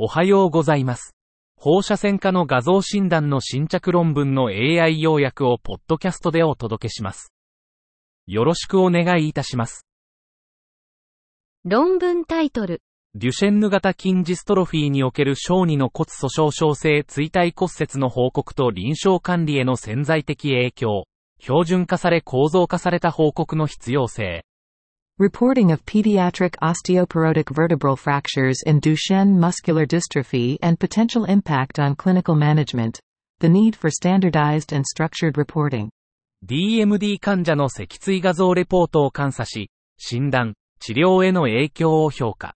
おはようございます。放射線科の画像診断の新着論文の AI 要約をポッドキャストでお届けします。よろしくお願いいたします。論文タイトル、デュシェンヌ型筋ジストロフィーにおける小児の骨粗鬆症性椎体骨折の報告と臨床管理への潜在的影響、標準化され構造化された報告の必要性。Reporting of pediatric osteoporotic vertebral fractures in Duchenne muscular dystrophy and potential impact on clinical management. The need for standardized and structured reporting. DMD 患者の脊椎画像レポートを監査し、診断、治療への影響を評価。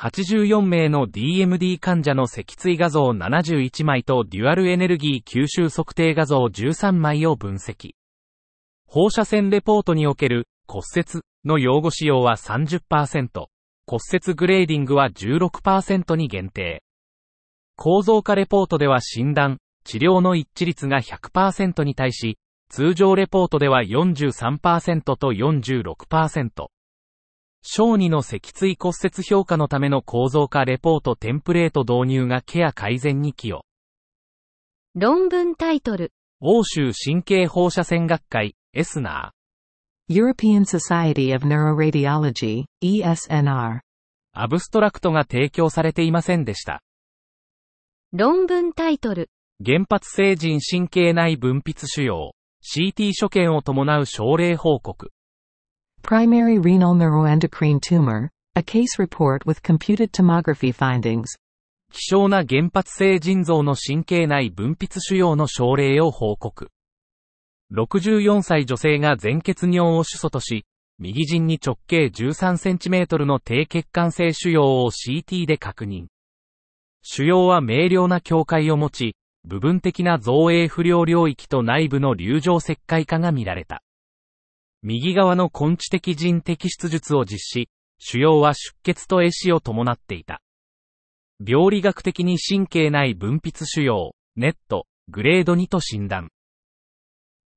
84名の DMD 患者の脊椎画像71枚とデュアルエネルギー吸収測定画像13枚を分析。放射線レポートにおける骨折の用語使用は30%、骨折グレーディングは16%に限定。構造化レポートでは診断、治療の一致率が100%に対し、通常レポートでは43%と46%。小児の脊椎骨折評価のための構造化レポートテンプレート導入がケア改善に寄与。論文タイトル、欧州神経放射線学会、エスナ European Society of Neuroradiology, ESNR. ー。アブストラクトが提供されていませんでした。論文タイトル、原発性人神経内分泌腫瘍、CT 所見を伴う症例報告。Primary renal neuroendocrine tumor. A case report with computed tomography findings. 希少な原発性腎臓の神経内分泌腫瘍の症例を報告。64歳女性が全血尿を主訴とし、右腎に直径 13cm の低血管性腫瘍を CT で確認。腫瘍は明瞭な境界を持ち、部分的な造影不良領域と内部の流状石灰化が見られた。右側の根治的腎摘出術を実施、腫瘍は出血と壊死を伴っていた。病理学的に神経内分泌腫瘍、ネット、グレード2と診断。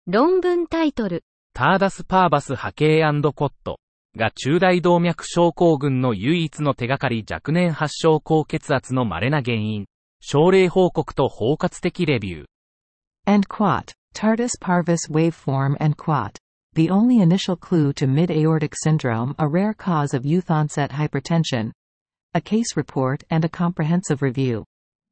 論文タイトル、ターダスパーバス波形コットが中大動脈症候群の唯一の手がかり若年発症高血圧の稀な原因。症例報告と包括的レビュー。And quat. Tardus parvus waveform and quat. The only initial clue to mid-aortic syndrome, a rare cause of youth onset hypertension. A case report and a comprehensive review.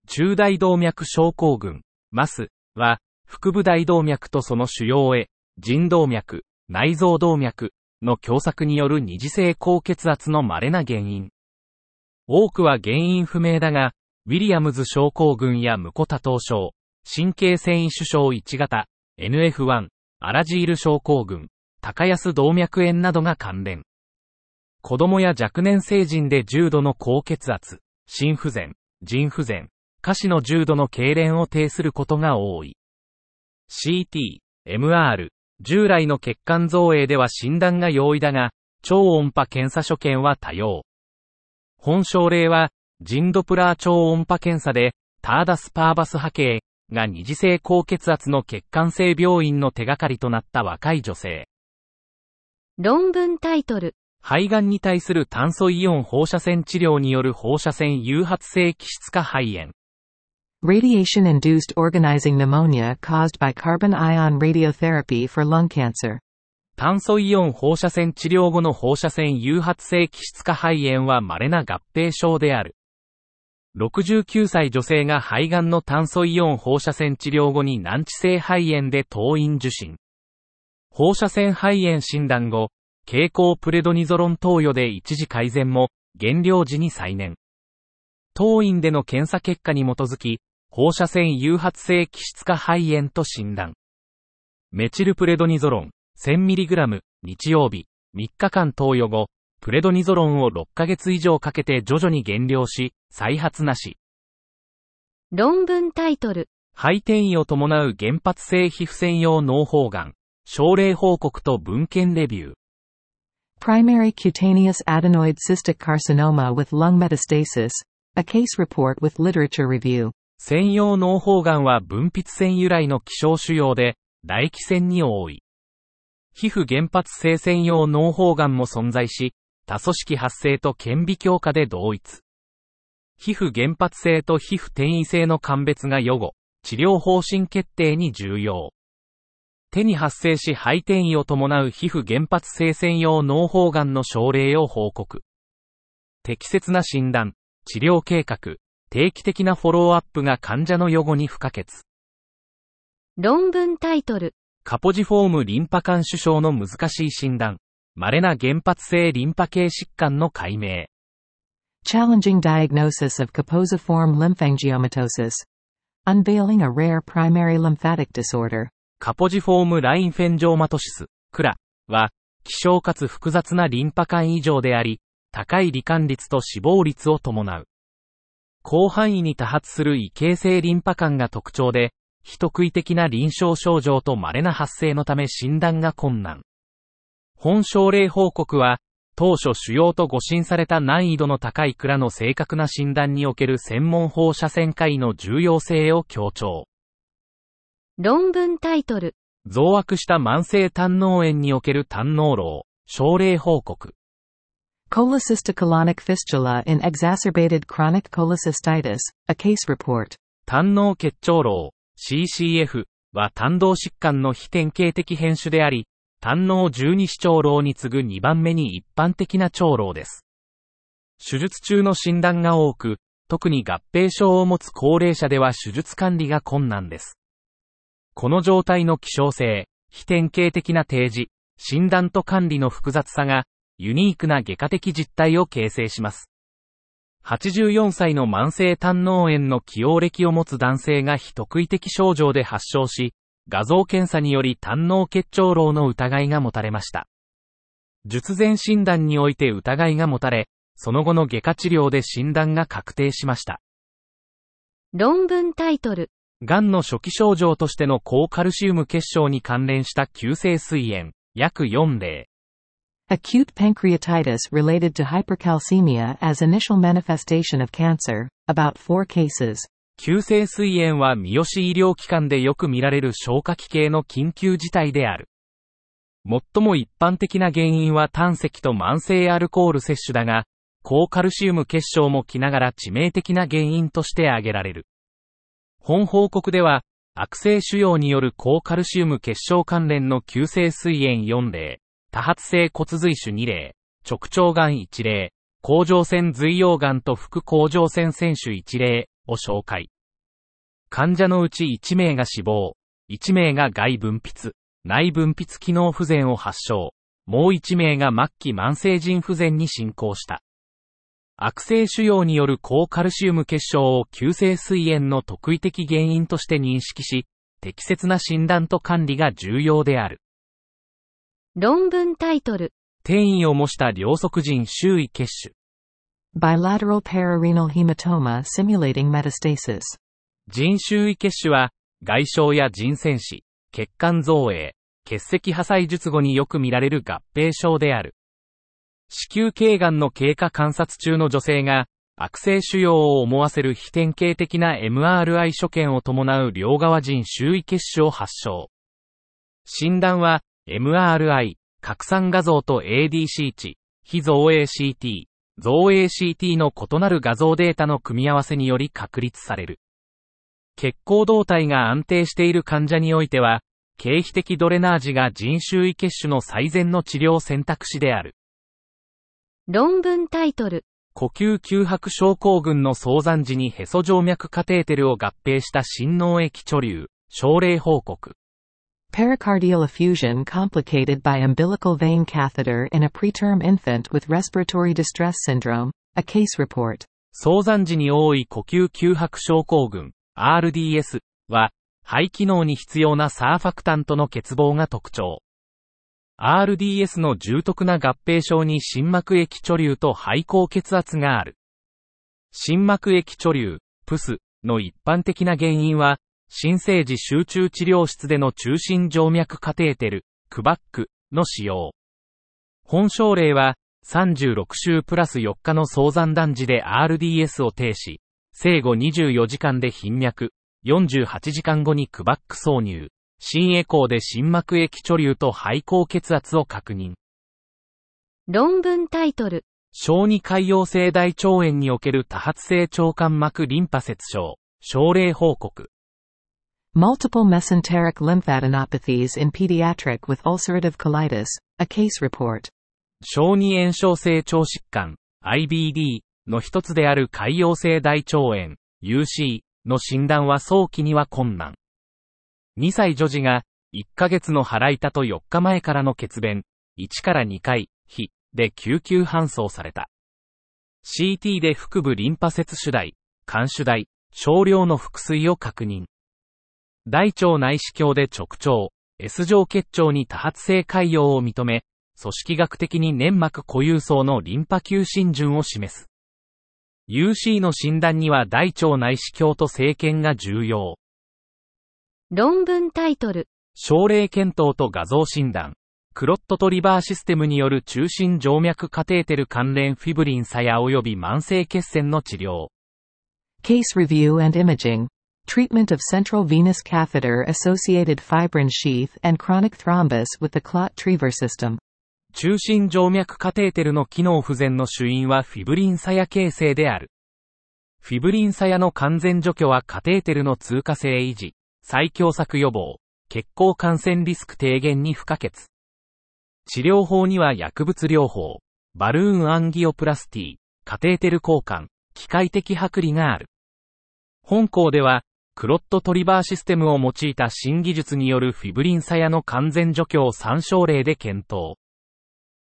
中大動脈症候群、マスは、腹部大動脈とその主要へ、腎動脈、内臓動脈の狭窄による二次性高血圧の稀な原因。多くは原因不明だが、ウィリアムズ症候群や無コ多頭症、神経繊維腫症1型、NF1、アラジール症候群、高安動脈炎などが関連。子供や若年成人で重度の高血圧、心不全、腎不全、下肢の重度の痙攣を呈することが多い。CT、MR、従来の血管造影では診断が容易だが、超音波検査所見は多様。本症例は、腎ドプラー超音波検査で、ターダスパーバス波形が二次性高血圧の血管性病院の手がかりとなった若い女性。論文タイトル、肺がんに対する炭素イオン放射線治療による放射線誘発性気質化肺炎。Radiation-induced organizing pneumonia caused by carbon ion radiotherapy for lung cancer. 炭素イオン放射線治療後の放射線誘発性気質化肺炎は稀な合併症である。69歳女性が肺がんの炭素イオン放射線治療後に難治性肺炎で当院受診。放射線肺炎診断後、経口プレドニゾロン投与で一時改善も、減量時に再燃。当院での検査結果に基づき、放射線誘発性気質化肺炎と診断。メチルプレドニゾロン 1000mg 日曜日3日間投与後、プレドニゾロンを6ヶ月以上かけて徐々に減量し、再発なし。論文タイトル、肺転移を伴う原発性皮膚専用脳胞がん、症例報告と文献レビュー。Primary cutaneous adenoid cystic carcinoma with lung metastasis. A case report with literature review. 専用脳胞がんは分泌腺由来の希少腫瘍で、唾液腺に多い。皮膚原発性専用脳胞がんも存在し、多組織発生と顕微強化で同一。皮膚原発性と皮膚転移性の鑑別が予後、治療方針決定に重要。手に発生し肺転移を伴う皮膚原発性専用脳胞がんの症例を報告。適切な診断、治療計画、定期的なフォローアップが患者の予後に不可欠。論文タイトル。カポジフォームリンパ管腫症の難しい診断。稀な原発性リンパ系疾患の解明。Challenging diagnosis of Kaposiform lymphangiomatosis. Unveiling a rare primary lymphatic disorder. カポジフォームラインフェンジョーマトシス、クラは、希少かつ複雑なリンパ管異常であり、高い罹患率と死亡率を伴う。広範囲に多発する異形成リンパ管が特徴で、非特異的な臨床症状と稀な発生のため診断が困難。本症例報告は、当初主要と誤診された難易度の高い蔵の正確な診断における専門放射線科医の重要性を強調。論文タイトル。増悪した慢性胆脳炎における胆脳漏、症例報告。Cholecystocolonic fistula in exacerbated chronic cholecystitis, a case report. 胆脳結腸漏、CCF は胆道疾患の非典型的変種であり、胆脳十二指腸漏に次ぐ2番目に一般的な腸漏です。手術中の診断が多く、特に合併症を持つ高齢者では手術管理が困難です。この状態の希少性、非典型的な提示、診断と管理の複雑さが、ユニークな外科的実態を形成します。84歳の慢性胆脳炎の起用歴を持つ男性が非特異的症状で発症し、画像検査により胆脳結腸漏の疑いが持たれました。術前診断において疑いが持たれ、その後の外科治療で診断が確定しました。論文タイトル。癌の初期症状としての高カルシウム結晶に関連した急性膵炎、約4例。Acute pancreatitis related to hypercalcemia as initial manifestation of cancer, about 4 cases. 急性膵炎は三好医療機関でよく見られる消化器系の緊急事態である。最も一般的な原因は胆石と慢性アルコール摂取だが、高カルシウム結晶も来ながら致命的な原因として挙げられる。本報告では、悪性腫瘍による高カルシウム結晶関連の急性膵炎4例、多発性骨髄腫2例、直腸癌1例、甲状腺髄溶癌と副甲状腺腺腫1例、を紹介。患者のうち1名が死亡、1名が外分泌、内分泌機能不全を発症、もう1名が末期慢性腎不全に進行した。悪性腫瘍による高カルシウム結晶を急性膵炎の特異的原因として認識し、適切な診断と管理が重要である。論文タイトル。転移を模した両側腎周囲血腫。Bilateral pararenal hematoma simulating metastasis. 腎周囲血腫は、外傷や腎腺死、血管造影、結石破砕術後によく見られる合併症である。子宮頸がんの経過観察中の女性が、悪性腫瘍を思わせる非典型的な MRI 所見を伴う両側腎周囲血腫を発症。診断は、MRI、拡散画像と ADC 値、非造影 CT、造影 CT の異なる画像データの組み合わせにより確立される。血行動態が安定している患者においては、経皮的ドレナージが人周囲血腫の最善の治療選択肢である。論文タイトル。呼吸吸白症候群の早産時にヘソ静脈カテーテルを合併した心脳液貯留、症例報告。Pericardial effusion complicated by umbilical vein catheter in a preterm infant with respiratory distress syndrome, a case report. 早産時に多い呼吸吸白症候群、RDS は、肺機能に必要なサーファクタントの欠乏が特徴。RDS の重篤な合併症に心膜液貯留と肺高血圧がある。心膜液貯留、プスの一般的な原因は、新生児集中治療室での中心静脈カテーテル、クバックの使用。本症例は、36週プラス4日の早産男児で RDS を停止、生後24時間で頻脈、48時間後にクバック挿入、新エコーで心膜液貯留と肺高血圧を確認。論文タイトル。小児潰瘍性大腸炎における多発性腸管膜リンパ節症、症例報告。Multiple mesenteric lymphadenopathies in pediatric with ulcerative colitis, a case report. 小児炎症性腸疾患、IBD の一つである潰瘍性大腸炎、UC の診断は早期には困難。2歳女児が、1ヶ月の腹痛と4日前からの血便、1から2回、非、で救急搬送された。CT で腹部リンパ節主台、肝主台、少量の腹水を確認。大腸内視鏡で直腸、S 状結腸に多発性潰瘍を認め、組織学的に粘膜固有層のリンパ球浸潤を示す。UC の診断には大腸内視鏡と生検が重要。論文タイトル。症例検討と画像診断。クロットトリバーシステムによる中心静脈カテーテル関連フィブリン作用及び慢性血栓の治療。Case review and imaging. Treatment of central venous catheter associated fibrin sheath and chronic thrombus with the clot Triever system. 中心静脈カテーテルの機能不全の主因はフィブリン鞘形成である。フィブリン鞘の完全除去はカテーテルの通過性維持、再狭窄予防、血行感染リスク低減に不可欠。治療法には薬物療法、バルーンアンギオプラスティ、カテーテル交換、機械的剥離がある。本校では、クロットトリバーシステムを用いた新技術によるフィブリン鞘の完全除去を参照例で検討。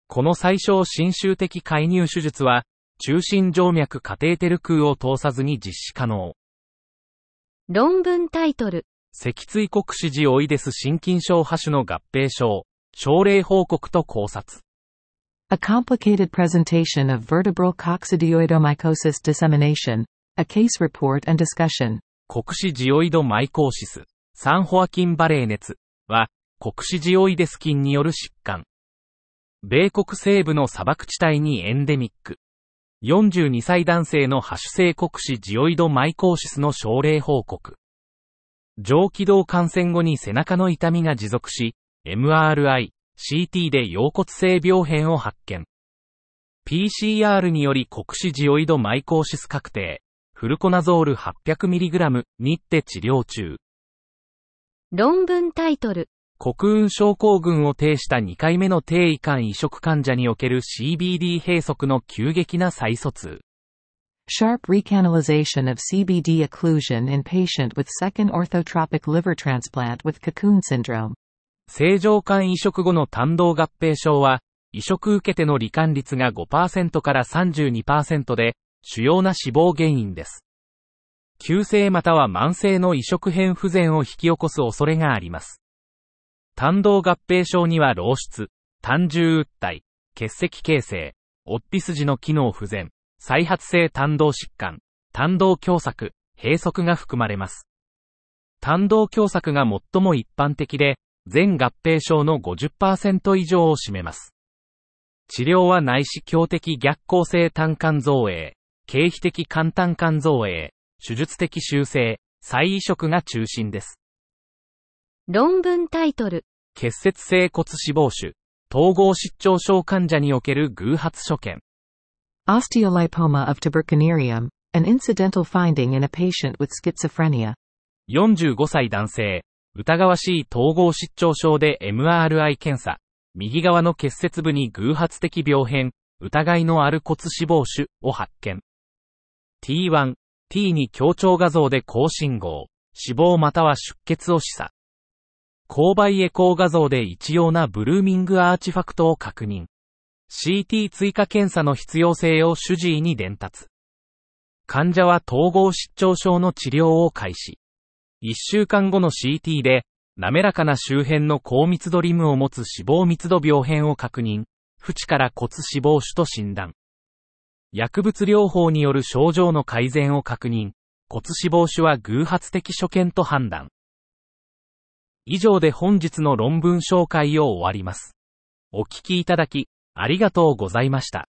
この最小侵襲的介入手術は、中心静脈カテーテル空を通さずに実施可能。論文タイトル。脊椎国支ジオイデス心筋症播種の合併症、症例報告と考察。A complicated presentation of vertebral coccidioidomycosis dissemination, a case report and discussion. 国支ジオイドマイコーシス、サンホアキンバレー熱は、国支ジオイデス菌による疾患。米国西部の砂漠地帯にエンデミック。42歳男性のハシュ性国支ジオイドマイコーシスの症例報告。上気道感染後に背中の痛みが持続し、MRI、CT で腰骨性病変を発見。PCR により国支ジオイドマイコーシス確定。フルコナゾール 800mg にって治療中。論文タイトル。国運症候群を呈した2回目の低位肝移植患者における CBD 閉塞の急激な再疎通。Sharp recanalization of CBD occlusion in patient with second orthotropic liver transplant with cocoon syndrome. 正常肝移植後の胆道合併症は、移植受けての罹患率が5%から32%で、主要な死亡原因です。急性または慢性の移植変不全を引き起こす恐れがあります。胆道合併症には漏出、胆汁鬱体、結石形成、オッピ筋の機能不全、再発性胆道疾患、胆道狭窄、閉塞が含まれます。胆道狭窄が最も一般的で、全合併症の50%以上を占めます。治療は内視鏡的逆行性胆管造影、経皮的肝胆管造影、手術的修正、再移植が中心です。論文タイトル。結節性骨脂肪腫、統合失調症患者における偶発所見。Osteolipoma of tubercularium, an incidental finding in a patient with schizophrenia. 45歳男性、疑わしい統合失調症で MRI 検査、右側の結節部に偶発的病変、疑いのある骨脂肪腫を発見。T1、T2 強調画像で高信号、死亡または出血を示唆。勾配エコー画像で一様なブルーミングアーチファクトを確認。CT 追加検査の必要性を主治医に伝達。患者は統合失調症の治療を開始。1週間後の CT で、滑らかな周辺の高密度リムを持つ脂肪密度病変を確認。縁から骨脂肪腫と診断。薬物療法による症状の改善を確認。骨脂肪腫は偶発的所見と判断。以上で本日の論文紹介を終わります。お聞きいただき、ありがとうございました。